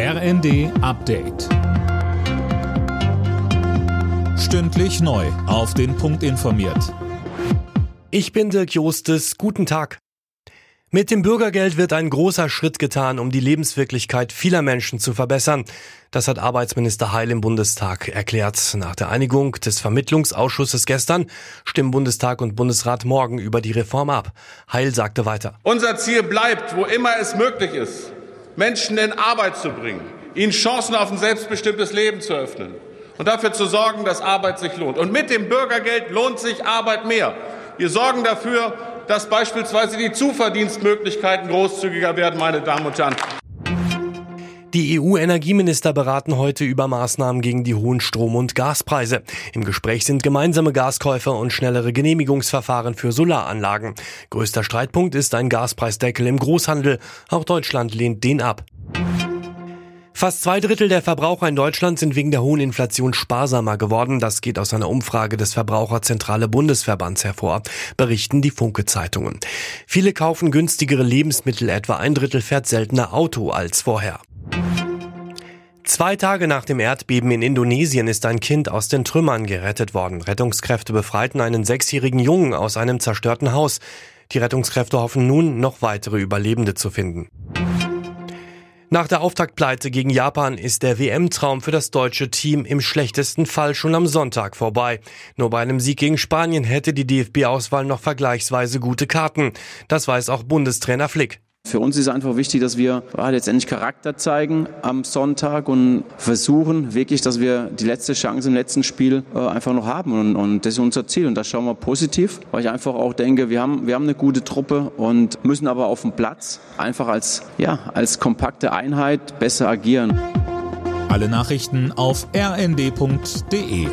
RND Update. Stündlich neu. Auf den Punkt informiert. Ich bin Dirk Jostes. Guten Tag. Mit dem Bürgergeld wird ein großer Schritt getan, um die Lebenswirklichkeit vieler Menschen zu verbessern. Das hat Arbeitsminister Heil im Bundestag erklärt. Nach der Einigung des Vermittlungsausschusses gestern stimmen Bundestag und Bundesrat morgen über die Reform ab. Heil sagte weiter. Unser Ziel bleibt, wo immer es möglich ist, Menschen in Arbeit zu bringen, ihnen Chancen auf ein selbstbestimmtes Leben zu öffnen und dafür zu sorgen, dass Arbeit sich lohnt. Und mit dem Bürgergeld lohnt sich Arbeit mehr. Wir sorgen dafür, dass beispielsweise die Zuverdienstmöglichkeiten großzügiger werden, meine Damen und Herren. Die EU-Energieminister beraten heute über Maßnahmen gegen die hohen Strom- und Gaspreise. Im Gespräch sind gemeinsame Gaskäufe und schnellere Genehmigungsverfahren für Solaranlagen. Größter Streitpunkt ist ein Gaspreisdeckel im Großhandel. Auch Deutschland lehnt den ab. Fast zwei Drittel der Verbraucher in Deutschland sind wegen der hohen Inflation sparsamer geworden. Das geht aus einer Umfrage des Verbraucherzentrale Bundesverbands hervor, berichten die Funke-Zeitungen. Viele kaufen günstigere Lebensmittel, etwa ein Drittel fährt seltener Auto als vorher. Zwei Tage nach dem Erdbeben in Indonesien ist ein Kind aus den Trümmern gerettet worden. Rettungskräfte befreiten einen sechsjährigen Jungen aus einem zerstörten Haus. Die Rettungskräfte hoffen nun, noch weitere Überlebende zu finden. Nach der Auftaktpleite gegen Japan ist der WM-Traum für das deutsche Team im schlechtesten Fall schon am Sonntag vorbei. Nur bei einem Sieg gegen Spanien hätte die DFB-Auswahl noch vergleichsweise gute Karten. Das weiß auch Bundestrainer Flick. Für uns ist einfach wichtig, dass wir ja, letztendlich Charakter zeigen am Sonntag und versuchen wirklich, dass wir die letzte Chance im letzten Spiel äh, einfach noch haben. Und, und, das ist unser Ziel. Und das schauen wir positiv, weil ich einfach auch denke, wir haben, wir haben eine gute Truppe und müssen aber auf dem Platz einfach als, ja, als kompakte Einheit besser agieren. Alle Nachrichten auf rnd.de